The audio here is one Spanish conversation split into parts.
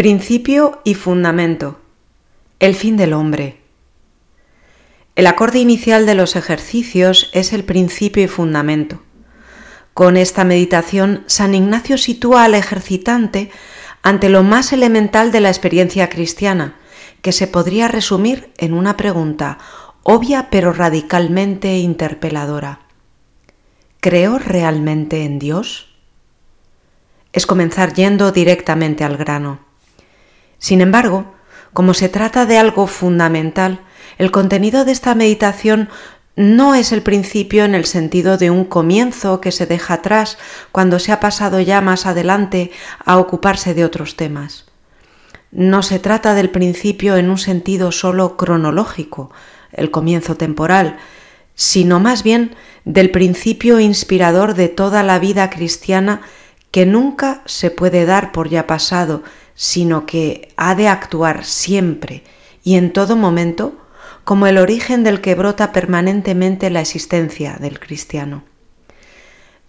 Principio y fundamento. El fin del hombre. El acorde inicial de los ejercicios es el principio y fundamento. Con esta meditación, San Ignacio sitúa al ejercitante ante lo más elemental de la experiencia cristiana, que se podría resumir en una pregunta obvia pero radicalmente interpeladora. ¿Creo realmente en Dios? Es comenzar yendo directamente al grano. Sin embargo, como se trata de algo fundamental, el contenido de esta meditación no es el principio en el sentido de un comienzo que se deja atrás cuando se ha pasado ya más adelante a ocuparse de otros temas. No se trata del principio en un sentido solo cronológico, el comienzo temporal, sino más bien del principio inspirador de toda la vida cristiana que nunca se puede dar por ya pasado, sino que ha de actuar siempre y en todo momento como el origen del que brota permanentemente la existencia del cristiano.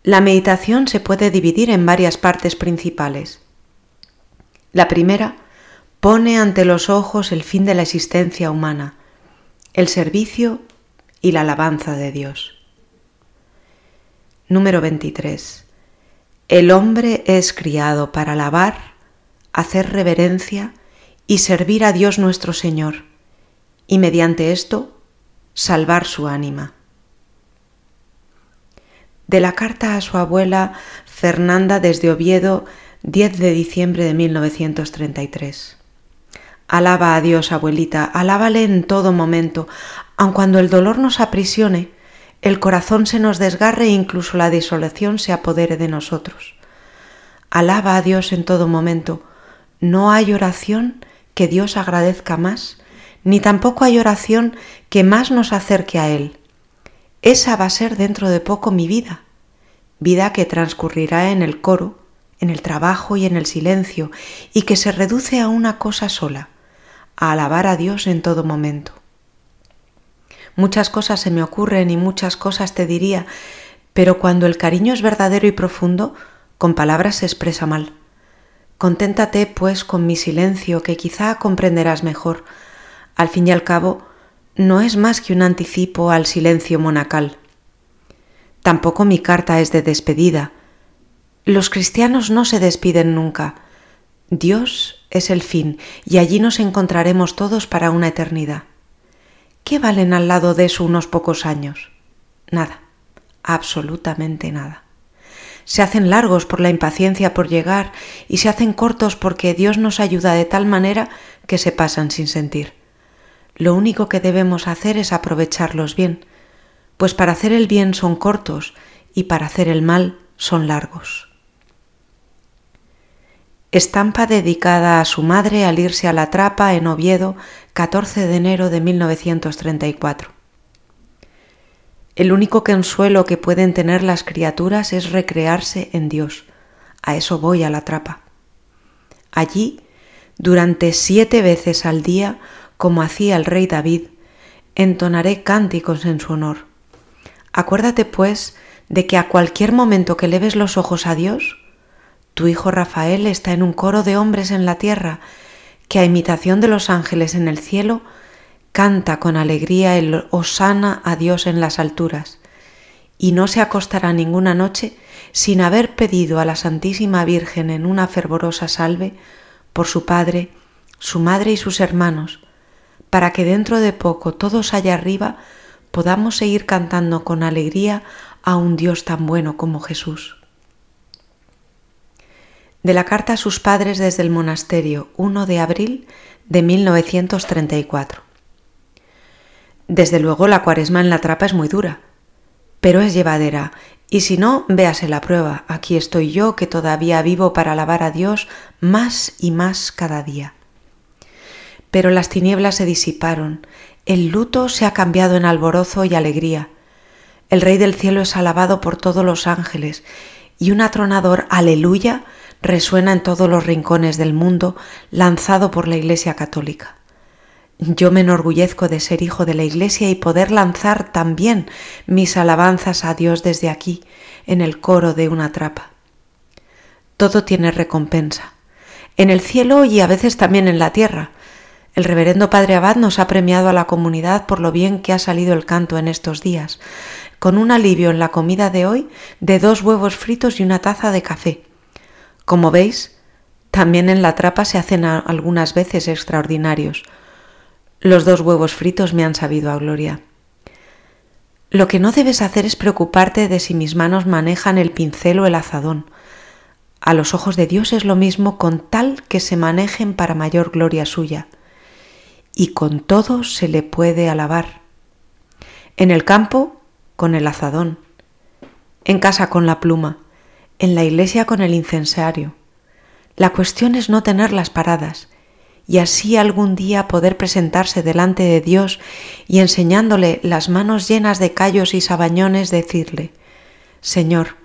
La meditación se puede dividir en varias partes principales. La primera pone ante los ojos el fin de la existencia humana, el servicio y la alabanza de Dios. Número 23. El hombre es criado para alabar hacer reverencia y servir a Dios nuestro Señor, y mediante esto salvar su ánima. De la carta a su abuela Fernanda desde Oviedo, 10 de diciembre de 1933. Alaba a Dios, abuelita, alábale en todo momento, aun cuando el dolor nos aprisione, el corazón se nos desgarre e incluso la desolación se apodere de nosotros. Alaba a Dios en todo momento, no hay oración que Dios agradezca más, ni tampoco hay oración que más nos acerque a Él. Esa va a ser dentro de poco mi vida, vida que transcurrirá en el coro, en el trabajo y en el silencio, y que se reduce a una cosa sola, a alabar a Dios en todo momento. Muchas cosas se me ocurren y muchas cosas te diría, pero cuando el cariño es verdadero y profundo, con palabras se expresa mal. Conténtate, pues, con mi silencio, que quizá comprenderás mejor. Al fin y al cabo, no es más que un anticipo al silencio monacal. Tampoco mi carta es de despedida. Los cristianos no se despiden nunca. Dios es el fin y allí nos encontraremos todos para una eternidad. ¿Qué valen al lado de eso unos pocos años? Nada, absolutamente nada se hacen largos por la impaciencia por llegar y se hacen cortos porque Dios nos ayuda de tal manera que se pasan sin sentir. Lo único que debemos hacer es aprovecharlos bien, pues para hacer el bien son cortos y para hacer el mal son largos. Estampa dedicada a su madre al irse a la trapa en Oviedo, 14 de enero de 1934. El único consuelo que pueden tener las criaturas es recrearse en Dios. A eso voy a la trapa. Allí, durante siete veces al día, como hacía el rey David, entonaré cánticos en su honor. Acuérdate, pues, de que a cualquier momento que leves los ojos a Dios, tu hijo Rafael está en un coro de hombres en la tierra, que a imitación de los ángeles en el cielo, canta con alegría el Osana a Dios en las alturas, y no se acostará ninguna noche sin haber pedido a la Santísima Virgen en una fervorosa salve por su Padre, su Madre y sus hermanos, para que dentro de poco todos allá arriba podamos seguir cantando con alegría a un Dios tan bueno como Jesús. De la carta a sus padres desde el monasterio 1 de abril de 1934. Desde luego la cuaresma en la trapa es muy dura, pero es llevadera, y si no, véase la prueba. Aquí estoy yo que todavía vivo para alabar a Dios más y más cada día. Pero las tinieblas se disiparon, el luto se ha cambiado en alborozo y alegría. El Rey del cielo es alabado por todos los ángeles, y un atronador aleluya resuena en todos los rincones del mundo, lanzado por la Iglesia católica. Yo me enorgullezco de ser hijo de la Iglesia y poder lanzar también mis alabanzas a Dios desde aquí, en el coro de una trapa. Todo tiene recompensa. en el cielo y a veces también en la tierra. El reverendo Padre Abad nos ha premiado a la comunidad por lo bien que ha salido el canto en estos días, con un alivio en la comida de hoy de dos huevos fritos y una taza de café. Como veis, también en la trapa se hacen algunas veces extraordinarios. Los dos huevos fritos me han sabido a gloria. Lo que no debes hacer es preocuparte de si mis manos manejan el pincel o el azadón. A los ojos de Dios es lo mismo con tal que se manejen para mayor gloria suya. Y con todo se le puede alabar. En el campo, con el azadón. En casa, con la pluma. En la iglesia, con el incensario. La cuestión es no tenerlas paradas y así algún día poder presentarse delante de Dios y enseñándole las manos llenas de callos y sabañones decirle, Señor,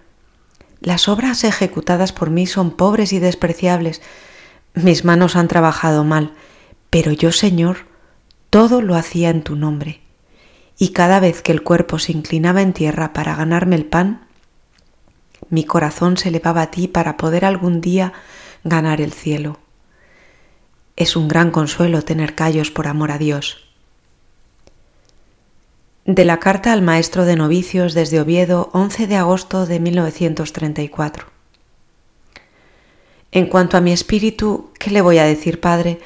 las obras ejecutadas por mí son pobres y despreciables, mis manos han trabajado mal, pero yo, Señor, todo lo hacía en tu nombre. Y cada vez que el cuerpo se inclinaba en tierra para ganarme el pan, mi corazón se elevaba a ti para poder algún día ganar el cielo. Es un gran consuelo tener callos por amor a Dios. De la carta al maestro de novicios desde Oviedo, 11 de agosto de 1934. En cuanto a mi espíritu, ¿qué le voy a decir, Padre?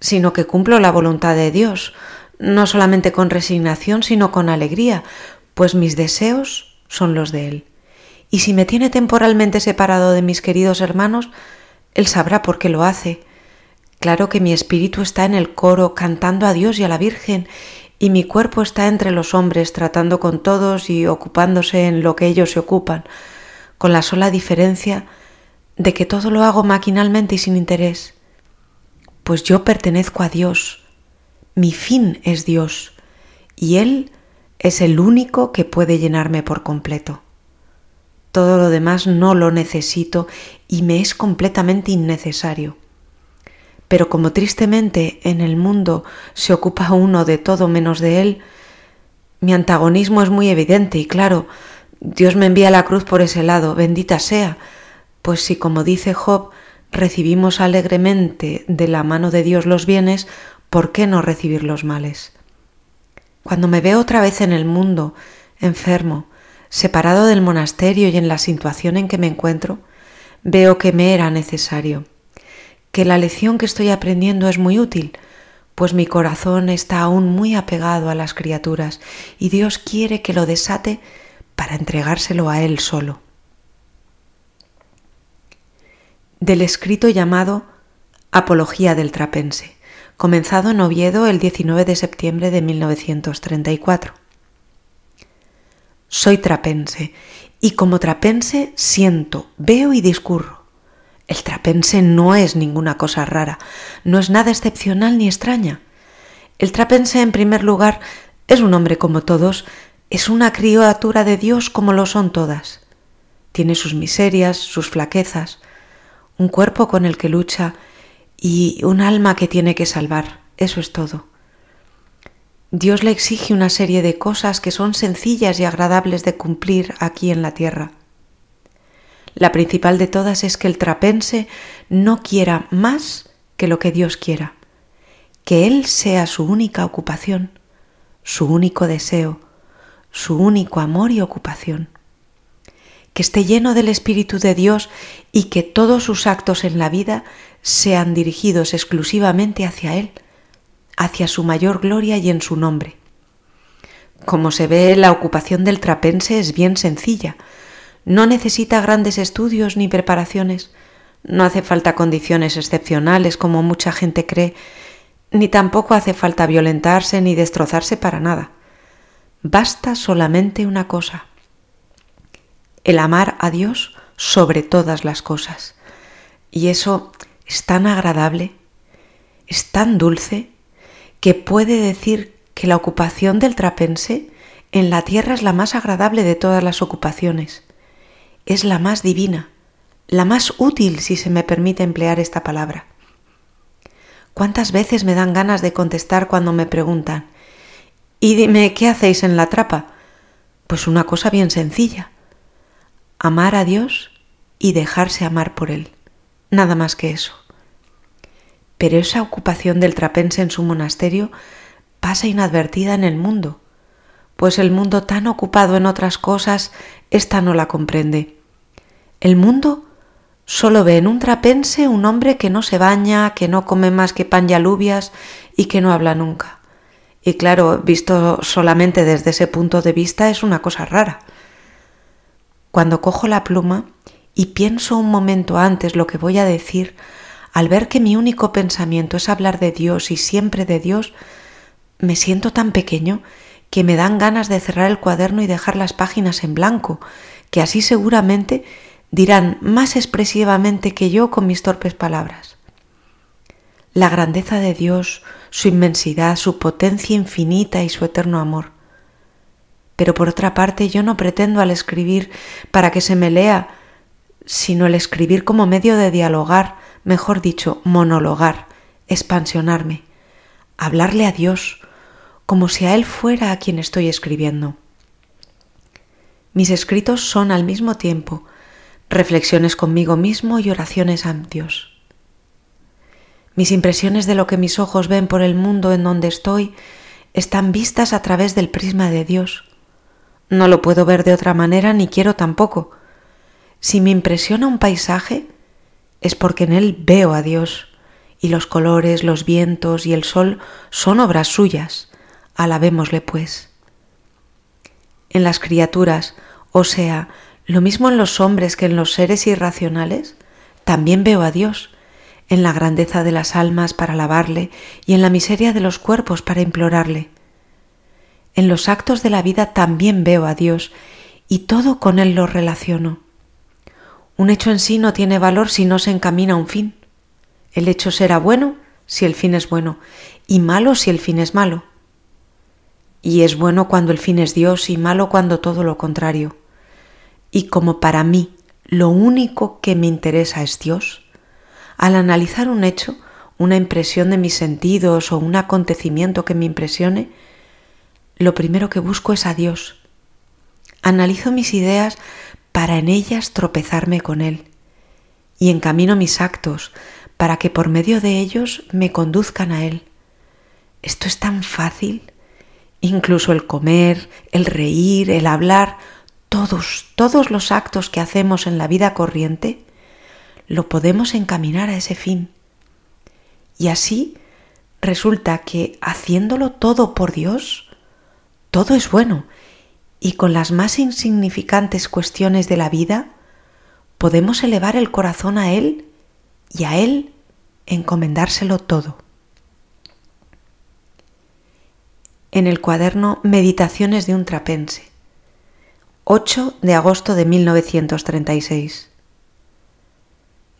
Sino que cumplo la voluntad de Dios, no solamente con resignación, sino con alegría, pues mis deseos son los de Él. Y si me tiene temporalmente separado de mis queridos hermanos, Él sabrá por qué lo hace, Claro que mi espíritu está en el coro cantando a Dios y a la Virgen, y mi cuerpo está entre los hombres tratando con todos y ocupándose en lo que ellos se ocupan, con la sola diferencia de que todo lo hago maquinalmente y sin interés. Pues yo pertenezco a Dios, mi fin es Dios, y Él es el único que puede llenarme por completo. Todo lo demás no lo necesito y me es completamente innecesario. Pero como tristemente en el mundo se ocupa uno de todo menos de él, mi antagonismo es muy evidente y claro, Dios me envía la cruz por ese lado, bendita sea, pues si como dice Job, recibimos alegremente de la mano de Dios los bienes, ¿por qué no recibir los males? Cuando me veo otra vez en el mundo, enfermo, separado del monasterio y en la situación en que me encuentro, veo que me era necesario que la lección que estoy aprendiendo es muy útil, pues mi corazón está aún muy apegado a las criaturas y Dios quiere que lo desate para entregárselo a Él solo. Del escrito llamado Apología del Trapense, comenzado en Oviedo el 19 de septiembre de 1934. Soy trapense y como trapense siento, veo y discurro. El trapense no es ninguna cosa rara, no es nada excepcional ni extraña. El trapense, en primer lugar, es un hombre como todos, es una criatura de Dios como lo son todas. Tiene sus miserias, sus flaquezas, un cuerpo con el que lucha y un alma que tiene que salvar. Eso es todo. Dios le exige una serie de cosas que son sencillas y agradables de cumplir aquí en la tierra. La principal de todas es que el trapense no quiera más que lo que Dios quiera, que Él sea su única ocupación, su único deseo, su único amor y ocupación, que esté lleno del Espíritu de Dios y que todos sus actos en la vida sean dirigidos exclusivamente hacia Él, hacia su mayor gloria y en su nombre. Como se ve, la ocupación del trapense es bien sencilla, no necesita grandes estudios ni preparaciones, no hace falta condiciones excepcionales como mucha gente cree, ni tampoco hace falta violentarse ni destrozarse para nada. Basta solamente una cosa, el amar a Dios sobre todas las cosas. Y eso es tan agradable, es tan dulce, que puede decir que la ocupación del trapense en la tierra es la más agradable de todas las ocupaciones es la más divina, la más útil si se me permite emplear esta palabra. ¿Cuántas veces me dan ganas de contestar cuando me preguntan, y dime, ¿qué hacéis en la trapa? Pues una cosa bien sencilla, amar a Dios y dejarse amar por Él, nada más que eso, pero esa ocupación del trapense en su monasterio pasa inadvertida en el mundo, pues el mundo tan ocupado en otras cosas, ésta no la comprende. El mundo solo ve en un trapense un hombre que no se baña, que no come más que pan y alubias y que no habla nunca. Y claro, visto solamente desde ese punto de vista es una cosa rara. Cuando cojo la pluma y pienso un momento antes lo que voy a decir, al ver que mi único pensamiento es hablar de Dios y siempre de Dios, me siento tan pequeño que me dan ganas de cerrar el cuaderno y dejar las páginas en blanco, que así seguramente dirán más expresivamente que yo con mis torpes palabras. La grandeza de Dios, su inmensidad, su potencia infinita y su eterno amor. Pero por otra parte yo no pretendo al escribir para que se me lea, sino el escribir como medio de dialogar, mejor dicho, monologar, expansionarme, hablarle a Dios, como si a Él fuera a quien estoy escribiendo. Mis escritos son al mismo tiempo reflexiones conmigo mismo y oraciones a Dios. Mis impresiones de lo que mis ojos ven por el mundo en donde estoy están vistas a través del prisma de Dios. No lo puedo ver de otra manera ni quiero tampoco. Si me impresiona un paisaje, es porque en él veo a Dios, y los colores, los vientos y el sol son obras suyas. Alabémosle pues. En las criaturas, o sea, lo mismo en los hombres que en los seres irracionales, también veo a Dios, en la grandeza de las almas para alabarle y en la miseria de los cuerpos para implorarle. En los actos de la vida también veo a Dios y todo con Él lo relaciono. Un hecho en sí no tiene valor si no se encamina a un fin. El hecho será bueno si el fin es bueno y malo si el fin es malo. Y es bueno cuando el fin es Dios y malo cuando todo lo contrario. Y como para mí lo único que me interesa es Dios, al analizar un hecho, una impresión de mis sentidos o un acontecimiento que me impresione, lo primero que busco es a Dios. Analizo mis ideas para en ellas tropezarme con Él, y encamino mis actos para que por medio de ellos me conduzcan a Él. Esto es tan fácil. Incluso el comer, el reír, el hablar, todos, todos los actos que hacemos en la vida corriente, lo podemos encaminar a ese fin. Y así resulta que haciéndolo todo por Dios, todo es bueno y con las más insignificantes cuestiones de la vida podemos elevar el corazón a Él y a Él encomendárselo todo. En el cuaderno Meditaciones de un trapense, 8 de agosto de 1936.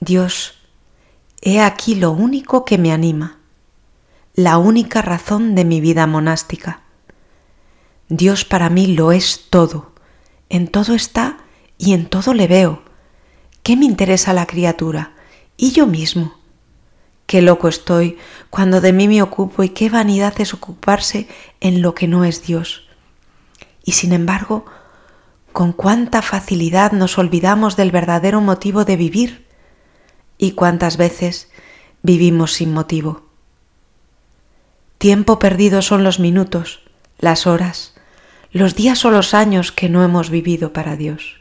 Dios, he aquí lo único que me anima, la única razón de mi vida monástica Dios para mí lo es todo, en todo está y en todo le veo. ¿Qué me interesa la criatura? Y yo mismo. Qué loco estoy cuando de mí me ocupo y qué vanidad es ocuparse en lo que no es Dios. Y sin embargo, con cuánta facilidad nos olvidamos del verdadero motivo de vivir y cuántas veces vivimos sin motivo. Tiempo perdido son los minutos, las horas, los días o los años que no hemos vivido para Dios.